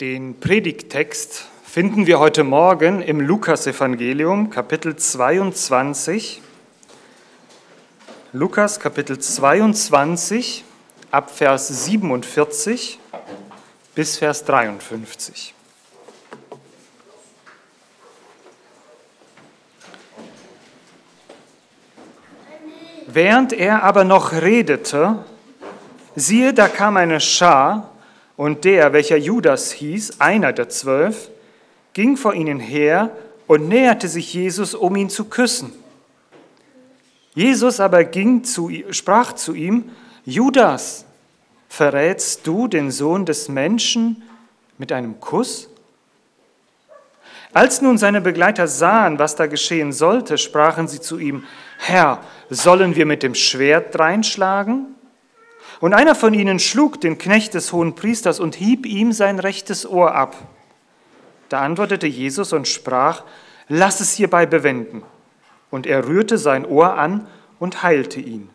Den Predigttext finden wir heute Morgen im Lukasevangelium, Kapitel 22. Lukas, Kapitel 22, ab Vers 47 bis Vers 53. Während er aber noch redete, siehe, da kam eine Schar, und der, welcher Judas hieß, einer der zwölf, ging vor ihnen her und näherte sich Jesus, um ihn zu küssen. Jesus aber ging zu, sprach zu ihm, Judas, verrätst du den Sohn des Menschen mit einem Kuss? Als nun seine Begleiter sahen, was da geschehen sollte, sprachen sie zu ihm, Herr, sollen wir mit dem Schwert dreinschlagen? Und einer von ihnen schlug den Knecht des hohen Priesters und hieb ihm sein rechtes Ohr ab. Da antwortete Jesus und sprach, lass es hierbei bewenden. Und er rührte sein Ohr an und heilte ihn.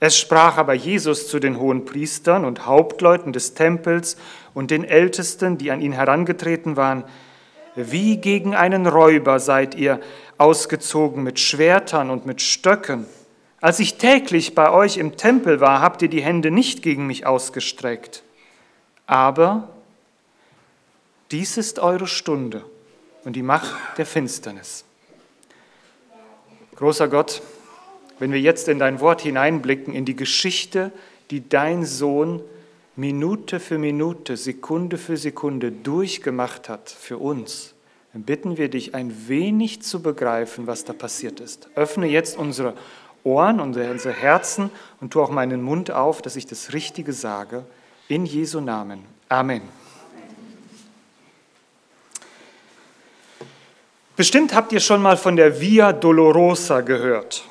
Es sprach aber Jesus zu den hohen Priestern und Hauptleuten des Tempels und den Ältesten, die an ihn herangetreten waren, wie gegen einen Räuber seid ihr ausgezogen mit Schwertern und mit Stöcken. Als ich täglich bei euch im Tempel war, habt ihr die Hände nicht gegen mich ausgestreckt. Aber dies ist eure Stunde und die Macht der Finsternis. Großer Gott, wenn wir jetzt in dein Wort hineinblicken, in die Geschichte, die dein Sohn Minute für Minute, Sekunde für Sekunde durchgemacht hat für uns, dann bitten wir dich ein wenig zu begreifen, was da passiert ist. Öffne jetzt unsere Ohren und unsere Herzen und tu auch meinen Mund auf, dass ich das Richtige sage. In Jesu Namen. Amen. Bestimmt habt ihr schon mal von der Via Dolorosa gehört.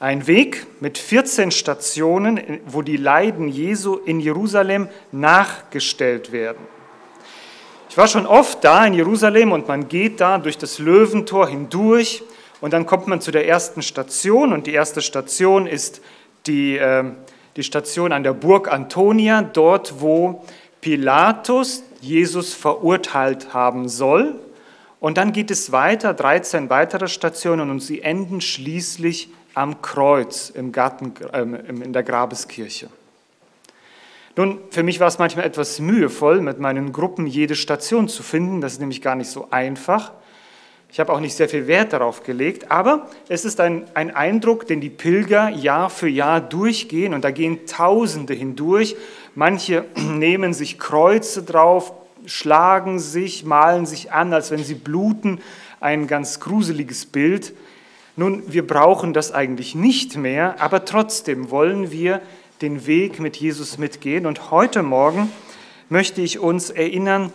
Ein Weg mit 14 Stationen, wo die Leiden Jesu in Jerusalem nachgestellt werden. Ich war schon oft da in Jerusalem und man geht da durch das Löwentor hindurch und dann kommt man zu der ersten Station und die erste Station ist die, äh, die Station an der Burg Antonia, dort wo Pilatus Jesus verurteilt haben soll und dann geht es weiter, 13 weitere Stationen und sie enden schließlich am Kreuz im Garten, äh, in der Grabeskirche. Nun, für mich war es manchmal etwas mühevoll, mit meinen Gruppen jede Station zu finden. Das ist nämlich gar nicht so einfach. Ich habe auch nicht sehr viel Wert darauf gelegt, aber es ist ein, ein Eindruck, den die Pilger Jahr für Jahr durchgehen und da gehen Tausende hindurch. Manche nehmen sich Kreuze drauf, schlagen sich, malen sich an, als wenn sie bluten. Ein ganz gruseliges Bild. Nun, wir brauchen das eigentlich nicht mehr, aber trotzdem wollen wir den Weg mit Jesus mitgehen. Und heute Morgen möchte ich uns erinnern,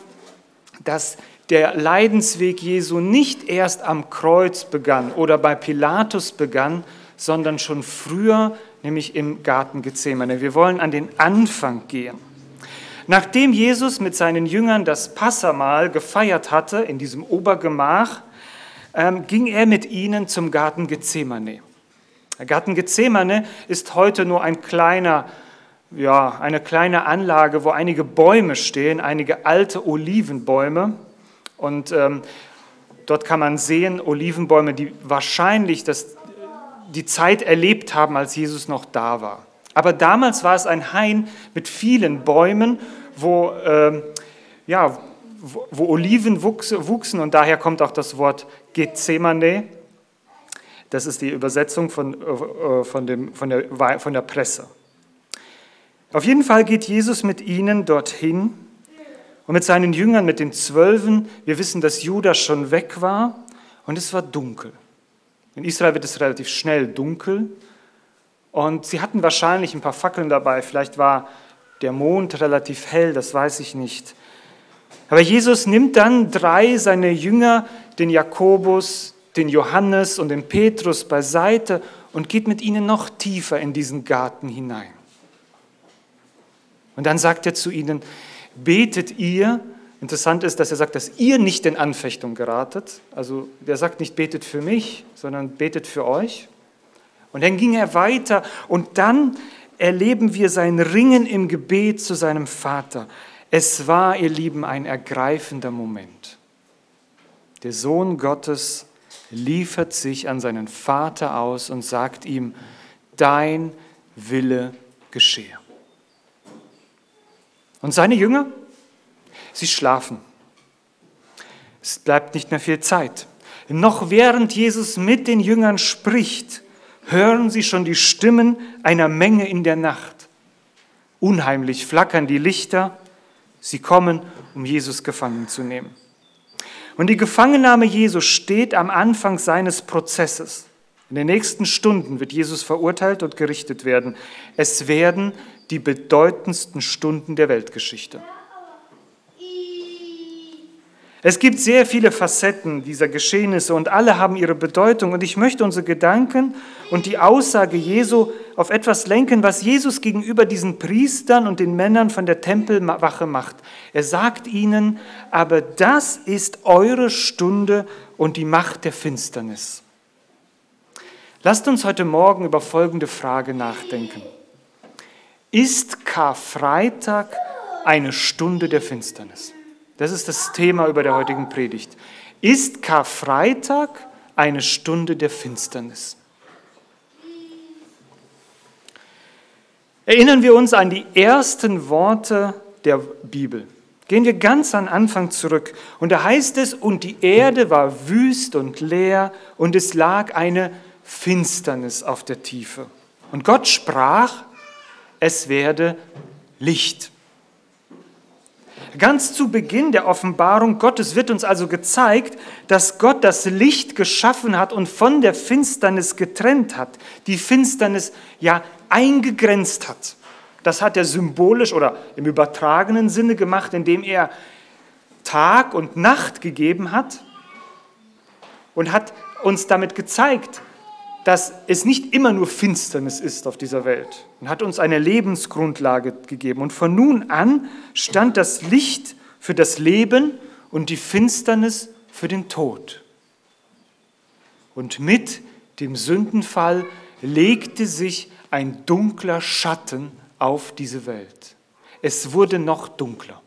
dass der Leidensweg Jesu nicht erst am Kreuz begann oder bei Pilatus begann, sondern schon früher, nämlich im Garten Gethsemane. Wir wollen an den Anfang gehen. Nachdem Jesus mit seinen Jüngern das Passamahl gefeiert hatte in diesem Obergemach, ähm, ging er mit ihnen zum Garten Gethsemane. Der Garten Gethsemane ist heute nur ein kleiner, ja, eine kleine Anlage, wo einige Bäume stehen, einige alte Olivenbäume. Und ähm, dort kann man sehen, Olivenbäume, die wahrscheinlich das, die Zeit erlebt haben, als Jesus noch da war. Aber damals war es ein Hain mit vielen Bäumen, wo, äh, ja, wo, wo Oliven wuchs, wuchsen und daher kommt auch das Wort Gethsemane. Das ist die Übersetzung von, äh, von, dem, von, der, von der Presse. Auf jeden Fall geht Jesus mit ihnen dorthin und mit seinen Jüngern, mit den Zwölfen. Wir wissen, dass Judas schon weg war und es war dunkel. In Israel wird es relativ schnell dunkel und sie hatten wahrscheinlich ein paar Fackeln dabei. Vielleicht war der Mond relativ hell, das weiß ich nicht. Aber Jesus nimmt dann drei seiner Jünger, den Jakobus, den Johannes und den Petrus beiseite und geht mit ihnen noch tiefer in diesen Garten hinein. Und dann sagt er zu ihnen, betet ihr, interessant ist, dass er sagt, dass ihr nicht in Anfechtung geratet. Also der sagt nicht, betet für mich, sondern betet für euch. Und dann ging er weiter und dann erleben wir sein Ringen im Gebet zu seinem Vater. Es war, ihr Lieben, ein ergreifender Moment. Der Sohn Gottes liefert sich an seinen Vater aus und sagt ihm, dein Wille geschehe. Und seine Jünger, sie schlafen. Es bleibt nicht mehr viel Zeit. Noch während Jesus mit den Jüngern spricht, hören sie schon die Stimmen einer Menge in der Nacht. Unheimlich flackern die Lichter. Sie kommen, um Jesus gefangen zu nehmen. Und die Gefangennahme Jesu steht am Anfang seines Prozesses. In den nächsten Stunden wird Jesus verurteilt und gerichtet werden. Es werden die bedeutendsten Stunden der Weltgeschichte. Es gibt sehr viele Facetten dieser Geschehnisse und alle haben ihre Bedeutung. Und ich möchte unsere Gedanken und die Aussage Jesu auf etwas lenken, was Jesus gegenüber diesen Priestern und den Männern von der Tempelwache macht. Er sagt ihnen, aber das ist eure Stunde und die Macht der Finsternis. Lasst uns heute Morgen über folgende Frage nachdenken. Ist Karfreitag eine Stunde der Finsternis? Das ist das Thema über der heutigen Predigt. Ist Karfreitag eine Stunde der Finsternis? Erinnern wir uns an die ersten Worte der Bibel. Gehen wir ganz an Anfang zurück. Und da heißt es, und die Erde war wüst und leer und es lag eine Finsternis auf der Tiefe. Und Gott sprach, es werde Licht. Ganz zu Beginn der Offenbarung Gottes wird uns also gezeigt, dass Gott das Licht geschaffen hat und von der Finsternis getrennt hat, die Finsternis ja eingegrenzt hat. Das hat er symbolisch oder im übertragenen Sinne gemacht, indem er Tag und Nacht gegeben hat und hat uns damit gezeigt, dass es nicht immer nur Finsternis ist auf dieser Welt und hat uns eine Lebensgrundlage gegeben. Und von nun an stand das Licht für das Leben und die Finsternis für den Tod. Und mit dem Sündenfall legte sich ein dunkler Schatten auf diese Welt. Es wurde noch dunkler.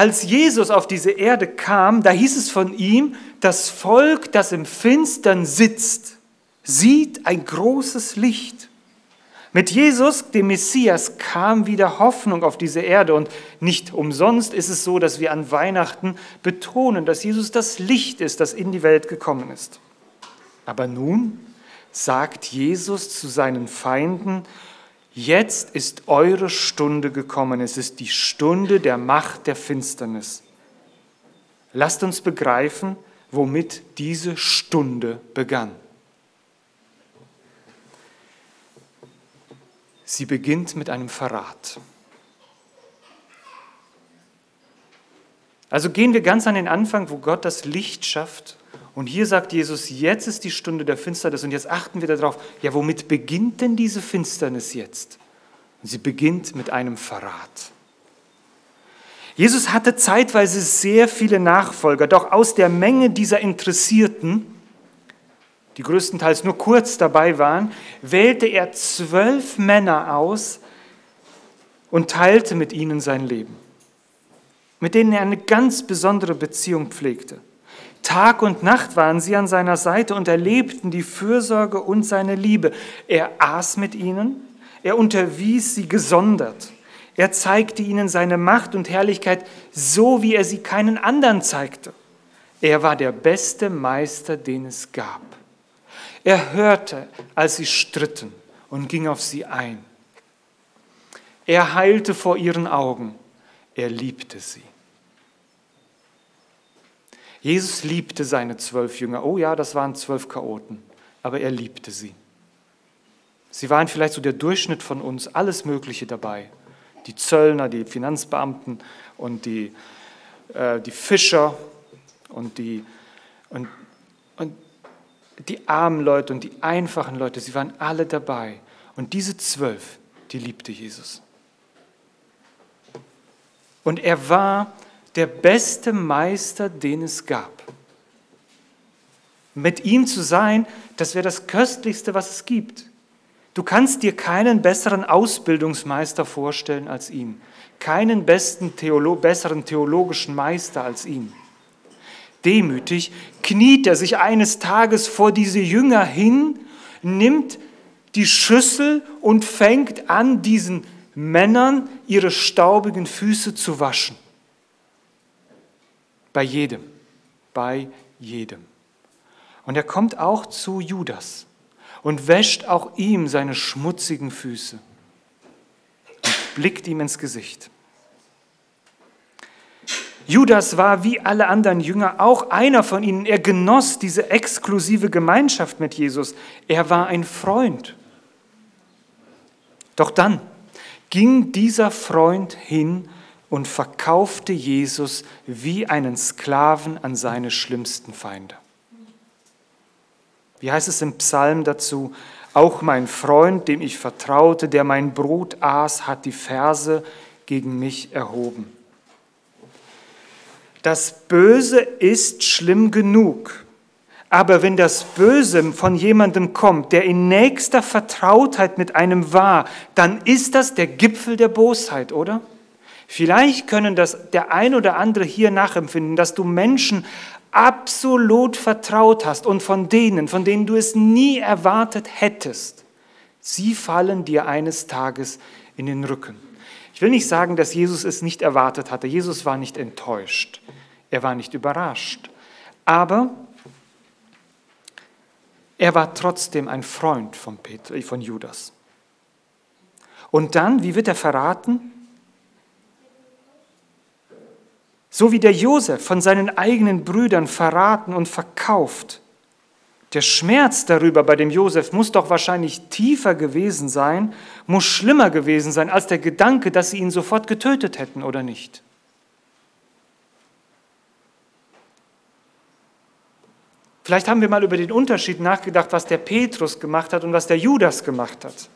Als Jesus auf diese Erde kam, da hieß es von ihm, das Volk, das im Finstern sitzt, sieht ein großes Licht. Mit Jesus, dem Messias, kam wieder Hoffnung auf diese Erde und nicht umsonst ist es so, dass wir an Weihnachten betonen, dass Jesus das Licht ist, das in die Welt gekommen ist. Aber nun sagt Jesus zu seinen Feinden, Jetzt ist eure Stunde gekommen. Es ist die Stunde der Macht der Finsternis. Lasst uns begreifen, womit diese Stunde begann. Sie beginnt mit einem Verrat. Also gehen wir ganz an den Anfang, wo Gott das Licht schafft und hier sagt Jesus, jetzt ist die Stunde der Finsternis und jetzt achten wir darauf, ja, womit beginnt denn diese Finsternis jetzt? Und sie beginnt mit einem Verrat. Jesus hatte zeitweise sehr viele Nachfolger, doch aus der Menge dieser Interessierten, die größtenteils nur kurz dabei waren, wählte er zwölf Männer aus und teilte mit ihnen sein Leben, mit denen er eine ganz besondere Beziehung pflegte. Tag und Nacht waren sie an seiner Seite und erlebten die Fürsorge und seine Liebe. Er aß mit ihnen, er unterwies sie gesondert. Er zeigte ihnen seine Macht und Herrlichkeit so, wie er sie keinen anderen zeigte. Er war der beste Meister, den es gab. Er hörte, als sie stritten und ging auf sie ein. Er heilte vor ihren Augen. Er liebte sie. Jesus liebte seine zwölf Jünger. Oh ja, das waren zwölf Chaoten, aber er liebte sie. Sie waren vielleicht so der Durchschnitt von uns, alles Mögliche dabei. Die Zöllner, die Finanzbeamten und die, äh, die Fischer und die, und, und die armen Leute und die einfachen Leute, sie waren alle dabei. Und diese zwölf, die liebte Jesus. Und er war der beste Meister, den es gab. Mit ihm zu sein, das wäre das Köstlichste, was es gibt. Du kannst dir keinen besseren Ausbildungsmeister vorstellen als ihn, keinen besten Theolo besseren theologischen Meister als ihn. Demütig kniet er sich eines Tages vor diese Jünger hin, nimmt die Schüssel und fängt an, diesen Männern ihre staubigen Füße zu waschen. Bei jedem, bei jedem. Und er kommt auch zu Judas und wäscht auch ihm seine schmutzigen Füße und blickt ihm ins Gesicht. Judas war wie alle anderen Jünger auch einer von ihnen. Er genoss diese exklusive Gemeinschaft mit Jesus. Er war ein Freund. Doch dann ging dieser Freund hin und verkaufte Jesus wie einen Sklaven an seine schlimmsten Feinde. Wie heißt es im Psalm dazu? Auch mein Freund, dem ich vertraute, der mein Brot aß, hat die Verse gegen mich erhoben. Das Böse ist schlimm genug. Aber wenn das Böse von jemandem kommt, der in nächster Vertrautheit mit einem war, dann ist das der Gipfel der Bosheit, oder? Vielleicht können das der ein oder andere hier nachempfinden, dass du Menschen absolut vertraut hast und von denen, von denen du es nie erwartet hättest, sie fallen dir eines Tages in den Rücken. Ich will nicht sagen, dass Jesus es nicht erwartet hatte. Jesus war nicht enttäuscht. Er war nicht überrascht. Aber er war trotzdem ein Freund von, Peter, von Judas. Und dann, wie wird er verraten? So wie der Josef von seinen eigenen Brüdern verraten und verkauft. Der Schmerz darüber bei dem Josef muss doch wahrscheinlich tiefer gewesen sein, muss schlimmer gewesen sein als der Gedanke, dass sie ihn sofort getötet hätten oder nicht. Vielleicht haben wir mal über den Unterschied nachgedacht, was der Petrus gemacht hat und was der Judas gemacht hat.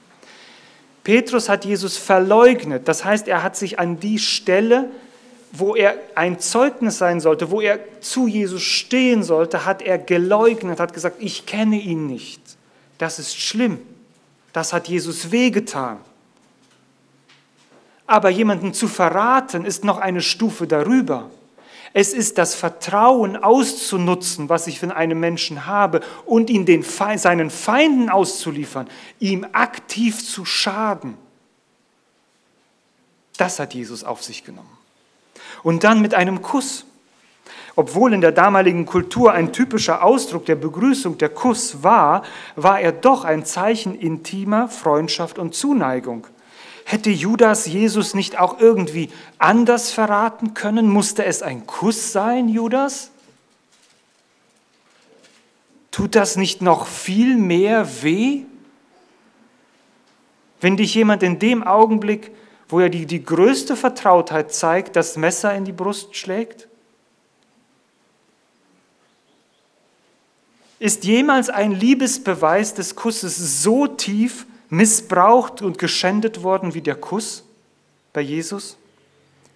Petrus hat Jesus verleugnet, das heißt, er hat sich an die Stelle wo er ein Zeugnis sein sollte, wo er zu Jesus stehen sollte, hat er geleugnet, hat gesagt, ich kenne ihn nicht. Das ist schlimm. Das hat Jesus wehgetan. Aber jemanden zu verraten ist noch eine Stufe darüber. Es ist das Vertrauen auszunutzen, was ich von einem Menschen habe, und ihn den, seinen Feinden auszuliefern, ihm aktiv zu schaden. Das hat Jesus auf sich genommen und dann mit einem Kuss. Obwohl in der damaligen Kultur ein typischer Ausdruck der Begrüßung der Kuss war, war er doch ein Zeichen intimer Freundschaft und Zuneigung. Hätte Judas Jesus nicht auch irgendwie anders verraten können? Musste es ein Kuss sein, Judas? Tut das nicht noch viel mehr weh? Wenn dich jemand in dem Augenblick wo er die, die größte Vertrautheit zeigt, das Messer in die Brust schlägt? Ist jemals ein Liebesbeweis des Kusses so tief missbraucht und geschändet worden wie der Kuss bei Jesus?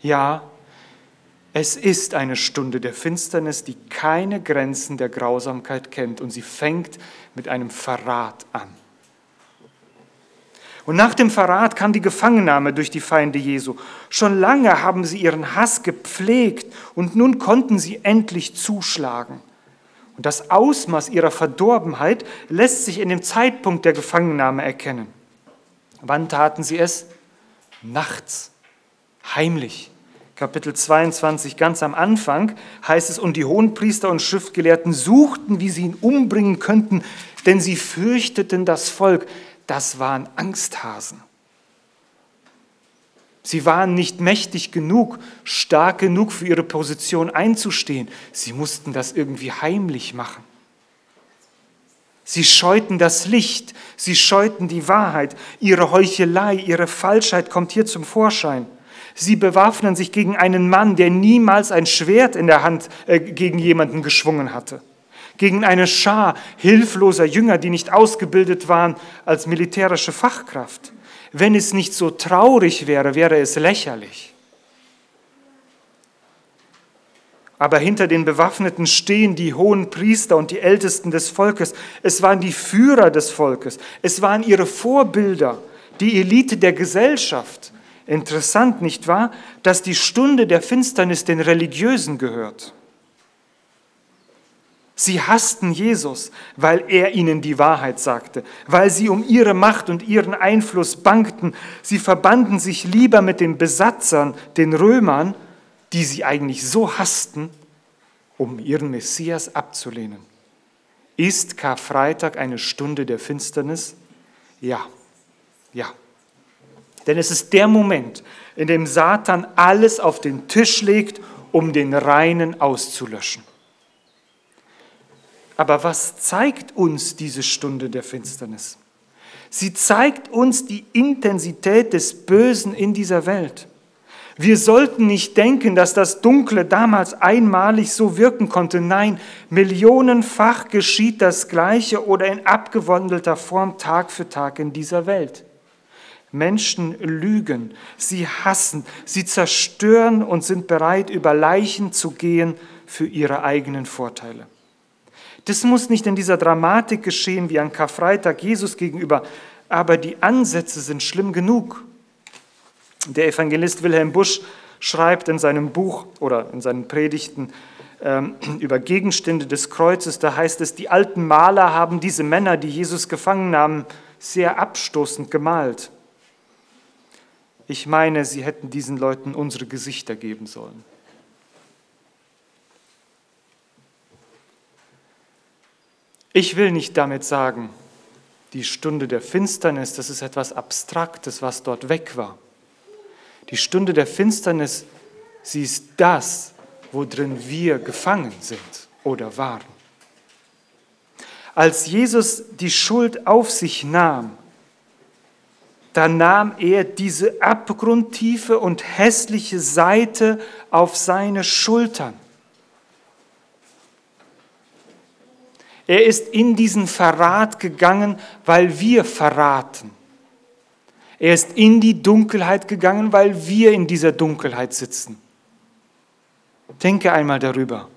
Ja, es ist eine Stunde der Finsternis, die keine Grenzen der Grausamkeit kennt und sie fängt mit einem Verrat an. Und nach dem Verrat kam die Gefangennahme durch die Feinde Jesu. Schon lange haben sie ihren Hass gepflegt und nun konnten sie endlich zuschlagen. Und das Ausmaß ihrer Verdorbenheit lässt sich in dem Zeitpunkt der Gefangennahme erkennen. Wann taten sie es? Nachts, heimlich. Kapitel 22, ganz am Anfang heißt es, und die Hohenpriester und Schriftgelehrten suchten, wie sie ihn umbringen könnten, denn sie fürchteten das Volk das waren Angsthasen. Sie waren nicht mächtig genug, stark genug für ihre Position einzustehen. Sie mussten das irgendwie heimlich machen. Sie scheuten das Licht, sie scheuten die Wahrheit. Ihre Heuchelei, ihre Falschheit kommt hier zum Vorschein. Sie bewaffnen sich gegen einen Mann, der niemals ein Schwert in der Hand äh, gegen jemanden geschwungen hatte gegen eine Schar hilfloser Jünger, die nicht ausgebildet waren als militärische Fachkraft. Wenn es nicht so traurig wäre, wäre es lächerlich. Aber hinter den Bewaffneten stehen die hohen Priester und die Ältesten des Volkes. Es waren die Führer des Volkes. Es waren ihre Vorbilder, die Elite der Gesellschaft. Interessant, nicht wahr, dass die Stunde der Finsternis den Religiösen gehört. Sie hassten Jesus, weil er ihnen die Wahrheit sagte, weil sie um ihre Macht und ihren Einfluss bangten. Sie verbanden sich lieber mit den Besatzern, den Römern, die sie eigentlich so hassten, um ihren Messias abzulehnen. Ist Karfreitag eine Stunde der Finsternis? Ja, ja. Denn es ist der Moment, in dem Satan alles auf den Tisch legt, um den Reinen auszulöschen. Aber was zeigt uns diese Stunde der Finsternis? Sie zeigt uns die Intensität des Bösen in dieser Welt. Wir sollten nicht denken, dass das Dunkle damals einmalig so wirken konnte. Nein, millionenfach geschieht das Gleiche oder in abgewandelter Form Tag für Tag in dieser Welt. Menschen lügen, sie hassen, sie zerstören und sind bereit, über Leichen zu gehen für ihre eigenen Vorteile. Das muss nicht in dieser Dramatik geschehen wie an Karfreitag Jesus gegenüber, aber die Ansätze sind schlimm genug. Der Evangelist Wilhelm Busch schreibt in seinem Buch oder in seinen Predigten ähm, über Gegenstände des Kreuzes, da heißt es, die alten Maler haben diese Männer, die Jesus gefangen nahmen, sehr abstoßend gemalt. Ich meine, sie hätten diesen Leuten unsere Gesichter geben sollen. Ich will nicht damit sagen, die Stunde der Finsternis, das ist etwas Abstraktes, was dort weg war. Die Stunde der Finsternis, sie ist das, worin wir gefangen sind oder waren. Als Jesus die Schuld auf sich nahm, dann nahm er diese abgrundtiefe und hässliche Seite auf seine Schultern. Er ist in diesen Verrat gegangen, weil wir verraten. Er ist in die Dunkelheit gegangen, weil wir in dieser Dunkelheit sitzen. Denke einmal darüber,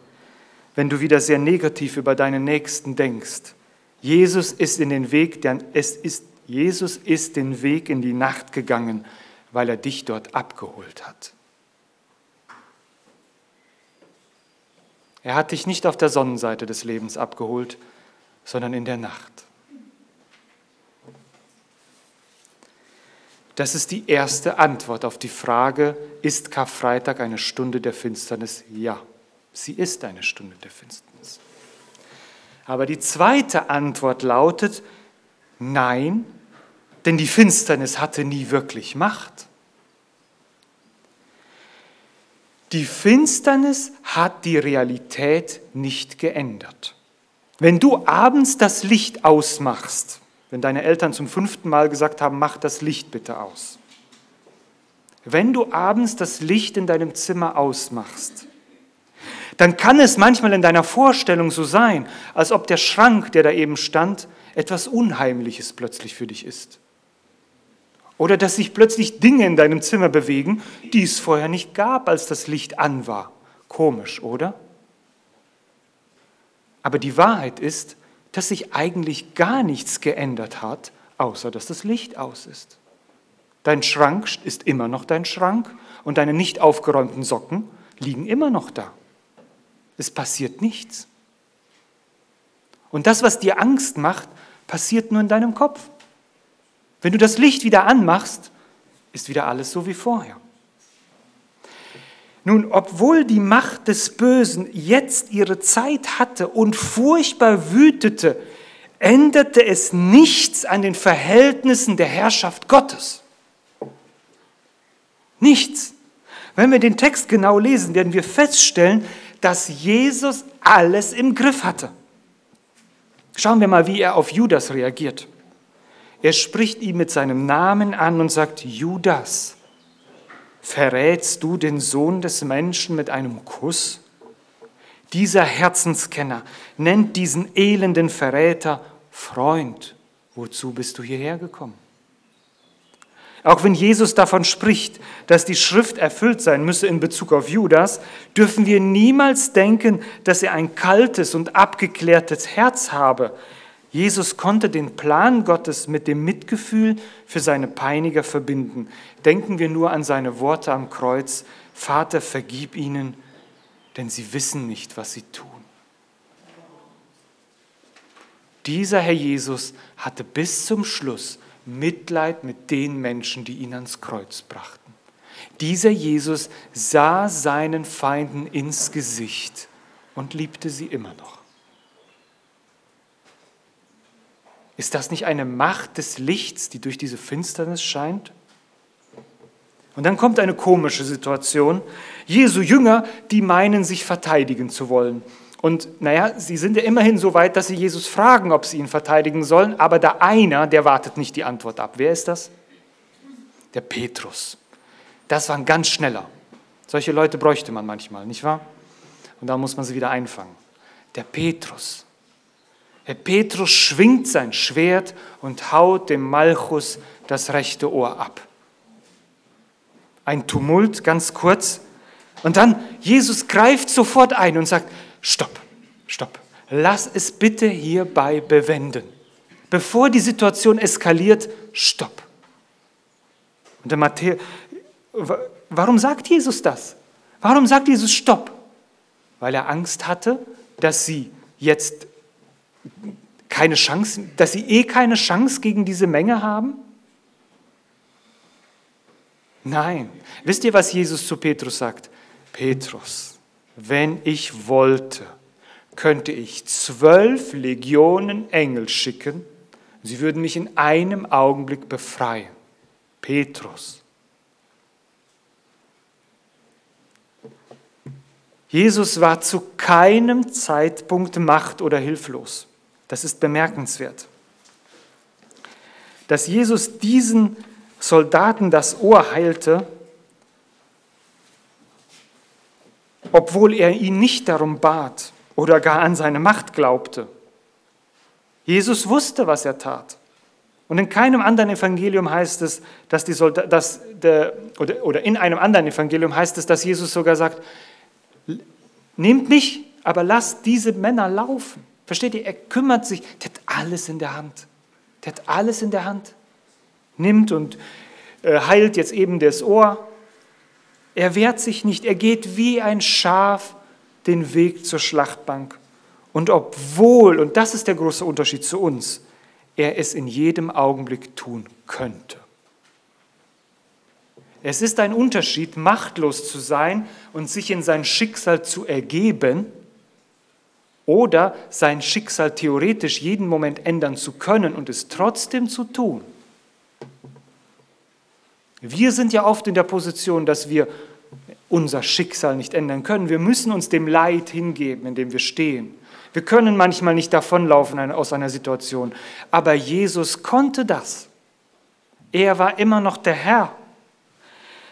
wenn du wieder sehr negativ über deinen Nächsten denkst. Jesus ist in den Weg, es ist, Jesus ist den Weg in die Nacht gegangen, weil er dich dort abgeholt hat. Er hat dich nicht auf der Sonnenseite des Lebens abgeholt, sondern in der Nacht. Das ist die erste Antwort auf die Frage, ist Karfreitag eine Stunde der Finsternis? Ja, sie ist eine Stunde der Finsternis. Aber die zweite Antwort lautet, nein, denn die Finsternis hatte nie wirklich Macht. Die Finsternis hat die Realität nicht geändert. Wenn du abends das Licht ausmachst, wenn deine Eltern zum fünften Mal gesagt haben, mach das Licht bitte aus. Wenn du abends das Licht in deinem Zimmer ausmachst, dann kann es manchmal in deiner Vorstellung so sein, als ob der Schrank, der da eben stand, etwas Unheimliches plötzlich für dich ist. Oder dass sich plötzlich Dinge in deinem Zimmer bewegen, die es vorher nicht gab, als das Licht an war. Komisch, oder? Aber die Wahrheit ist, dass sich eigentlich gar nichts geändert hat, außer dass das Licht aus ist. Dein Schrank ist immer noch dein Schrank und deine nicht aufgeräumten Socken liegen immer noch da. Es passiert nichts. Und das, was dir Angst macht, passiert nur in deinem Kopf. Wenn du das Licht wieder anmachst, ist wieder alles so wie vorher. Nun, obwohl die Macht des Bösen jetzt ihre Zeit hatte und furchtbar wütete, änderte es nichts an den Verhältnissen der Herrschaft Gottes. Nichts. Wenn wir den Text genau lesen, werden wir feststellen, dass Jesus alles im Griff hatte. Schauen wir mal, wie er auf Judas reagiert. Er spricht ihn mit seinem Namen an und sagt, Judas, verrätst du den Sohn des Menschen mit einem Kuss? Dieser Herzenskenner nennt diesen elenden Verräter Freund. Wozu bist du hierher gekommen? Auch wenn Jesus davon spricht, dass die Schrift erfüllt sein müsse in Bezug auf Judas, dürfen wir niemals denken, dass er ein kaltes und abgeklärtes Herz habe. Jesus konnte den Plan Gottes mit dem Mitgefühl für seine Peiniger verbinden. Denken wir nur an seine Worte am Kreuz, Vater, vergib ihnen, denn sie wissen nicht, was sie tun. Dieser Herr Jesus hatte bis zum Schluss Mitleid mit den Menschen, die ihn ans Kreuz brachten. Dieser Jesus sah seinen Feinden ins Gesicht und liebte sie immer noch. Ist das nicht eine Macht des Lichts, die durch diese Finsternis scheint? Und dann kommt eine komische Situation. Jesu Jünger, die meinen, sich verteidigen zu wollen. Und naja, sie sind ja immerhin so weit, dass sie Jesus fragen, ob sie ihn verteidigen sollen, aber da einer, der wartet nicht die Antwort ab. Wer ist das? Der Petrus. Das war ein ganz schneller. Solche Leute bräuchte man manchmal, nicht wahr? Und da muss man sie wieder einfangen. Der Petrus. Der Petrus schwingt sein Schwert und haut dem Malchus das rechte Ohr ab. Ein Tumult, ganz kurz. Und dann Jesus greift sofort ein und sagt, stopp, stopp, lass es bitte hierbei bewenden. Bevor die Situation eskaliert, stopp. Und der Matthäus, warum sagt Jesus das? Warum sagt Jesus Stopp? Weil er Angst hatte, dass sie jetzt keine Chance, dass sie eh keine Chance gegen diese Menge haben? Nein. Wisst ihr, was Jesus zu Petrus sagt? Petrus, wenn ich wollte, könnte ich zwölf Legionen Engel schicken, sie würden mich in einem Augenblick befreien. Petrus. Jesus war zu keinem Zeitpunkt macht- oder hilflos. Das ist bemerkenswert. Dass Jesus diesen Soldaten das Ohr heilte, obwohl er ihn nicht darum bat oder gar an seine Macht glaubte. Jesus wusste, was er tat. Und in keinem anderen Evangelium heißt es, dass die Soldat, dass der, oder, oder in einem anderen Evangelium heißt es, dass Jesus sogar sagt, nehmt mich, aber lasst diese Männer laufen. Versteht ihr? Er kümmert sich, der hat alles in der Hand. Der hat alles in der Hand. Nimmt und äh, heilt jetzt eben das Ohr, er wehrt sich nicht, er geht wie ein Schaf den Weg zur Schlachtbank. Und obwohl, und das ist der große Unterschied zu uns, er es in jedem Augenblick tun könnte. Es ist ein Unterschied, machtlos zu sein und sich in sein Schicksal zu ergeben oder sein Schicksal theoretisch jeden Moment ändern zu können und es trotzdem zu tun. Wir sind ja oft in der Position, dass wir unser Schicksal nicht ändern können. Wir müssen uns dem Leid hingeben, in dem wir stehen. Wir können manchmal nicht davonlaufen aus einer Situation, aber Jesus konnte das. Er war immer noch der Herr.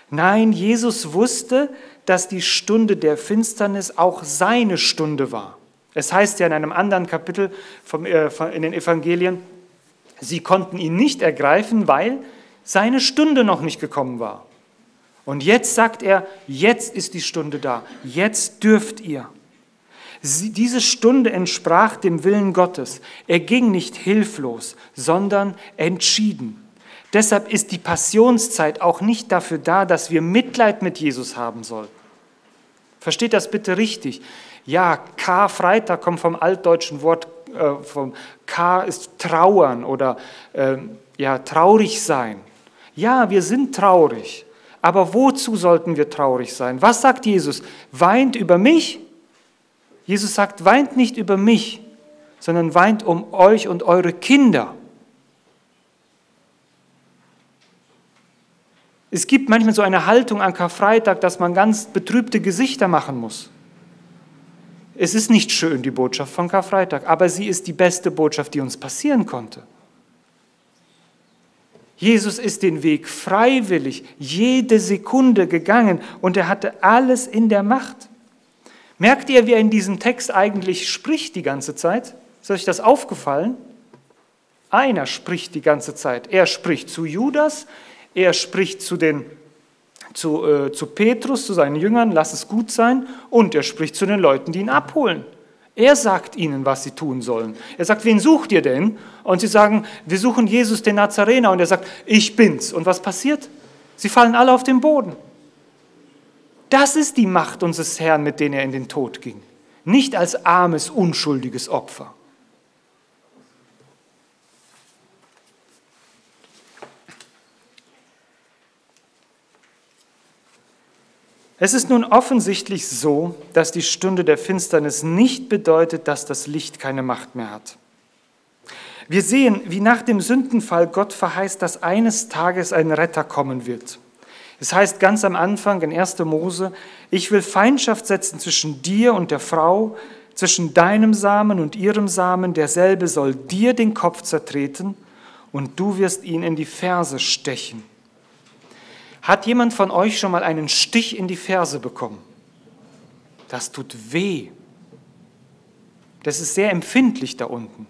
Nein, Jesus wusste, dass die Stunde der Finsternis auch seine Stunde war. Es heißt ja in einem anderen Kapitel vom, äh, in den Evangelien, sie konnten ihn nicht ergreifen, weil seine Stunde noch nicht gekommen war. Und jetzt sagt er, jetzt ist die Stunde da, jetzt dürft ihr. Sie, diese Stunde entsprach dem Willen Gottes. Er ging nicht hilflos, sondern entschieden. Deshalb ist die Passionszeit auch nicht dafür da, dass wir Mitleid mit Jesus haben sollten. Versteht das bitte richtig. Ja, Karfreitag kommt vom altdeutschen Wort, äh, vom K ist trauern oder äh, ja, traurig sein. Ja, wir sind traurig. Aber wozu sollten wir traurig sein? Was sagt Jesus? Weint über mich? Jesus sagt, weint nicht über mich, sondern weint um euch und eure Kinder. Es gibt manchmal so eine Haltung an Karfreitag, dass man ganz betrübte Gesichter machen muss. Es ist nicht schön, die Botschaft von Karfreitag, aber sie ist die beste Botschaft, die uns passieren konnte. Jesus ist den Weg freiwillig jede Sekunde gegangen und er hatte alles in der Macht. Merkt ihr, wie er in diesem Text eigentlich spricht die ganze Zeit? Ist euch das aufgefallen? Einer spricht die ganze Zeit. Er spricht zu Judas, Er spricht zu, den, zu, äh, zu Petrus, zu seinen Jüngern, lass es gut sein. Und er spricht zu den Leuten, die ihn abholen. Er sagt ihnen, was sie tun sollen. Er sagt, wen sucht ihr denn? Und sie sagen, wir suchen Jesus, den Nazarener. Und er sagt, ich bin's. Und was passiert? Sie fallen alle auf den Boden. Das ist die Macht unseres Herrn, mit der er in den Tod ging. Nicht als armes, unschuldiges Opfer. Es ist nun offensichtlich so, dass die Stunde der Finsternis nicht bedeutet, dass das Licht keine Macht mehr hat. Wir sehen, wie nach dem Sündenfall Gott verheißt, dass eines Tages ein Retter kommen wird. Es heißt ganz am Anfang in 1. Mose, ich will Feindschaft setzen zwischen dir und der Frau, zwischen deinem Samen und ihrem Samen, derselbe soll dir den Kopf zertreten und du wirst ihn in die Ferse stechen. Hat jemand von euch schon mal einen Stich in die Ferse bekommen? Das tut weh. Das ist sehr empfindlich da unten.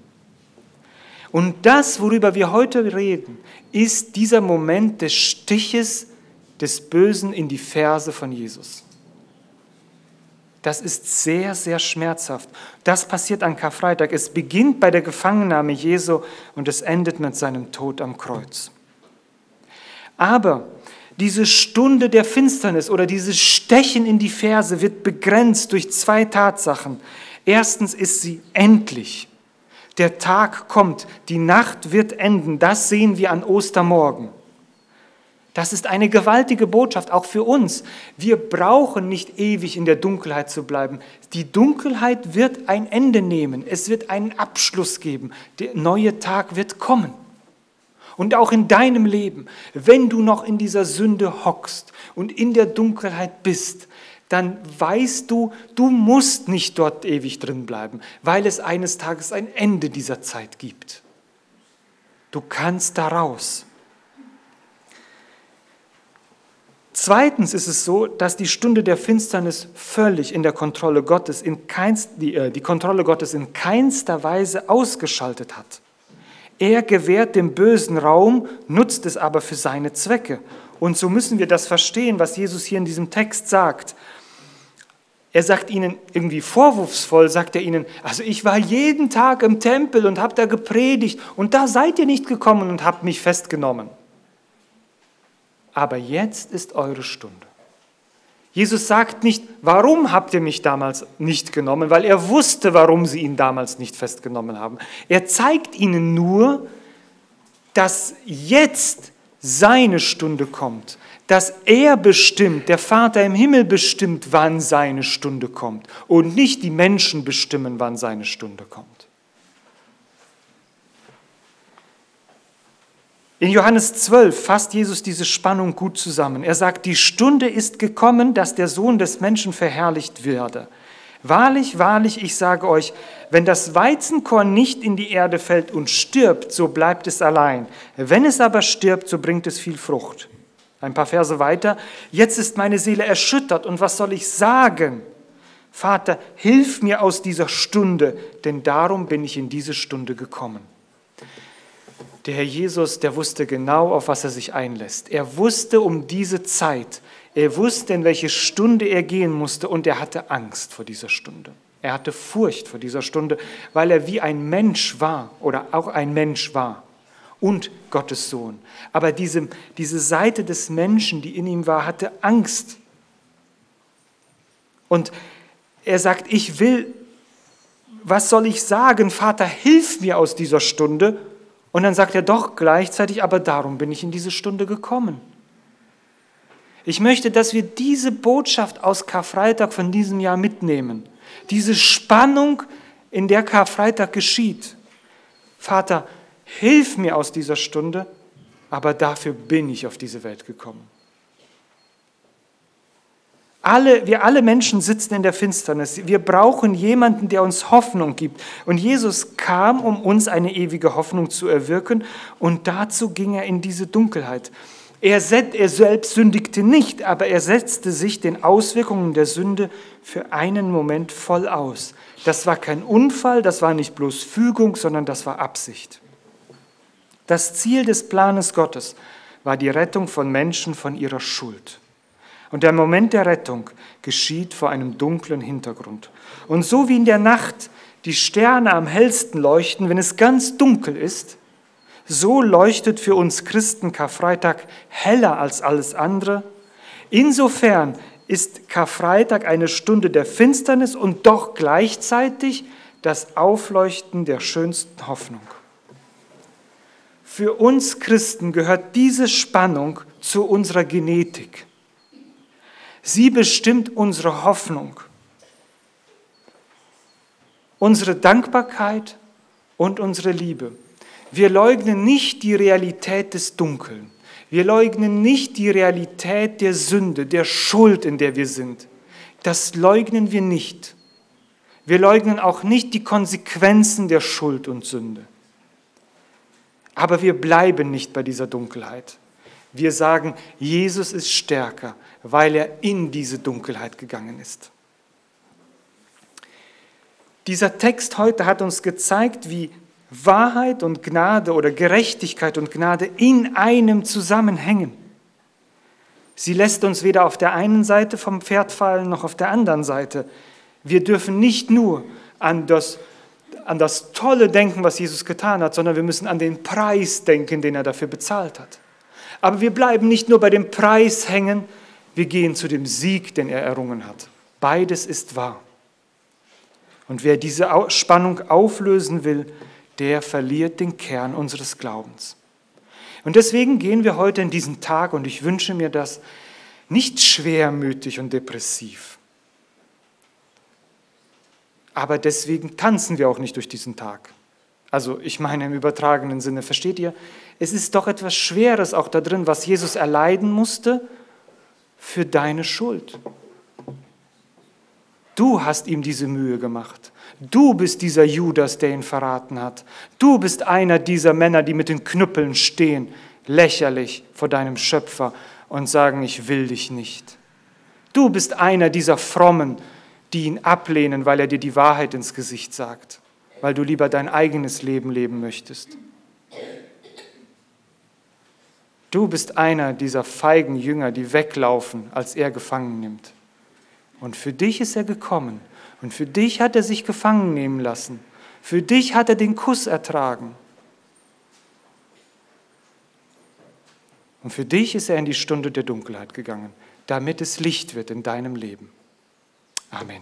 Und das, worüber wir heute reden, ist dieser Moment des Stiches des Bösen in die Ferse von Jesus. Das ist sehr, sehr schmerzhaft. Das passiert an Karfreitag. Es beginnt bei der Gefangennahme Jesu und es endet mit seinem Tod am Kreuz. Aber diese Stunde der Finsternis oder dieses Stechen in die Ferse wird begrenzt durch zwei Tatsachen. Erstens ist sie endlich. Der Tag kommt, die Nacht wird enden. Das sehen wir an Ostermorgen. Das ist eine gewaltige Botschaft, auch für uns. Wir brauchen nicht ewig in der Dunkelheit zu bleiben. Die Dunkelheit wird ein Ende nehmen. Es wird einen Abschluss geben. Der neue Tag wird kommen. Und auch in deinem Leben, wenn du noch in dieser Sünde hockst und in der Dunkelheit bist, dann weißt du, du musst nicht dort ewig drin bleiben, weil es eines Tages ein Ende dieser Zeit gibt. Du kannst da raus. Zweitens ist es so, dass die Stunde der Finsternis völlig in der Kontrolle Gottes, in keinst, die, äh, die Kontrolle Gottes in keinster Weise ausgeschaltet hat. Er gewährt dem Bösen Raum, nutzt es aber für seine Zwecke. Und so müssen wir das verstehen, was Jesus hier in diesem Text sagt. Er sagt ihnen irgendwie vorwurfsvoll, sagt er ihnen, also ich war jeden Tag im Tempel und habe da gepredigt und da seid ihr nicht gekommen und habt mich festgenommen. Aber jetzt ist eure Stunde. Jesus sagt nicht, warum habt ihr mich damals nicht genommen, weil er wusste, warum sie ihn damals nicht festgenommen haben. Er zeigt ihnen nur, dass jetzt seine Stunde kommt, dass er bestimmt, der Vater im Himmel bestimmt, wann seine Stunde kommt und nicht die Menschen bestimmen, wann seine Stunde kommt. In Johannes 12 fasst Jesus diese Spannung gut zusammen. Er sagt, die Stunde ist gekommen, dass der Sohn des Menschen verherrlicht werde. Wahrlich, wahrlich, ich sage euch, wenn das Weizenkorn nicht in die Erde fällt und stirbt, so bleibt es allein. Wenn es aber stirbt, so bringt es viel Frucht. Ein paar Verse weiter. Jetzt ist meine Seele erschüttert und was soll ich sagen? Vater, hilf mir aus dieser Stunde, denn darum bin ich in diese Stunde gekommen. Der Herr Jesus, der wusste genau, auf was er sich einlässt. Er wusste um diese Zeit. Er wusste, in welche Stunde er gehen musste und er hatte Angst vor dieser Stunde. Er hatte Furcht vor dieser Stunde, weil er wie ein Mensch war oder auch ein Mensch war und Gottes Sohn. Aber diese, diese Seite des Menschen, die in ihm war, hatte Angst. Und er sagt, ich will, was soll ich sagen? Vater, hilf mir aus dieser Stunde. Und dann sagt er doch gleichzeitig, aber darum bin ich in diese Stunde gekommen. Ich möchte, dass wir diese Botschaft aus Karfreitag von diesem Jahr mitnehmen. Diese Spannung, in der Karfreitag geschieht. Vater, hilf mir aus dieser Stunde, aber dafür bin ich auf diese Welt gekommen. Alle, wir alle Menschen sitzen in der Finsternis. Wir brauchen jemanden, der uns Hoffnung gibt. Und Jesus kam, um uns eine ewige Hoffnung zu erwirken. Und dazu ging er in diese Dunkelheit. Er, er selbst sündigte nicht, aber er setzte sich den Auswirkungen der Sünde für einen Moment voll aus. Das war kein Unfall, das war nicht bloß Fügung, sondern das war Absicht. Das Ziel des Planes Gottes war die Rettung von Menschen von ihrer Schuld. Und der Moment der Rettung geschieht vor einem dunklen Hintergrund. Und so wie in der Nacht die Sterne am hellsten leuchten, wenn es ganz dunkel ist, so leuchtet für uns Christen Karfreitag heller als alles andere. Insofern ist Karfreitag eine Stunde der Finsternis und doch gleichzeitig das Aufleuchten der schönsten Hoffnung. Für uns Christen gehört diese Spannung zu unserer Genetik. Sie bestimmt unsere Hoffnung, unsere Dankbarkeit und unsere Liebe. Wir leugnen nicht die Realität des Dunkeln. Wir leugnen nicht die Realität der Sünde, der Schuld, in der wir sind. Das leugnen wir nicht. Wir leugnen auch nicht die Konsequenzen der Schuld und Sünde. Aber wir bleiben nicht bei dieser Dunkelheit. Wir sagen, Jesus ist stärker, weil er in diese Dunkelheit gegangen ist. Dieser Text heute hat uns gezeigt, wie Wahrheit und Gnade oder Gerechtigkeit und Gnade in einem zusammenhängen. Sie lässt uns weder auf der einen Seite vom Pferd fallen noch auf der anderen Seite. Wir dürfen nicht nur an das, an das Tolle denken, was Jesus getan hat, sondern wir müssen an den Preis denken, den er dafür bezahlt hat. Aber wir bleiben nicht nur bei dem Preis hängen, wir gehen zu dem Sieg, den er errungen hat. Beides ist wahr. Und wer diese Spannung auflösen will, der verliert den Kern unseres Glaubens. Und deswegen gehen wir heute in diesen Tag, und ich wünsche mir das, nicht schwermütig und depressiv. Aber deswegen tanzen wir auch nicht durch diesen Tag. Also ich meine im übertragenen Sinne, versteht ihr? Es ist doch etwas Schweres auch da drin, was Jesus erleiden musste für deine Schuld. Du hast ihm diese Mühe gemacht. Du bist dieser Judas, der ihn verraten hat. Du bist einer dieser Männer, die mit den Knüppeln stehen, lächerlich vor deinem Schöpfer und sagen, ich will dich nicht. Du bist einer dieser Frommen, die ihn ablehnen, weil er dir die Wahrheit ins Gesicht sagt, weil du lieber dein eigenes Leben leben möchtest. Du bist einer dieser feigen Jünger, die weglaufen, als er gefangen nimmt. Und für dich ist er gekommen, und für dich hat er sich gefangen nehmen lassen. Für dich hat er den Kuss ertragen. Und für dich ist er in die Stunde der Dunkelheit gegangen, damit es Licht wird in deinem Leben. Amen.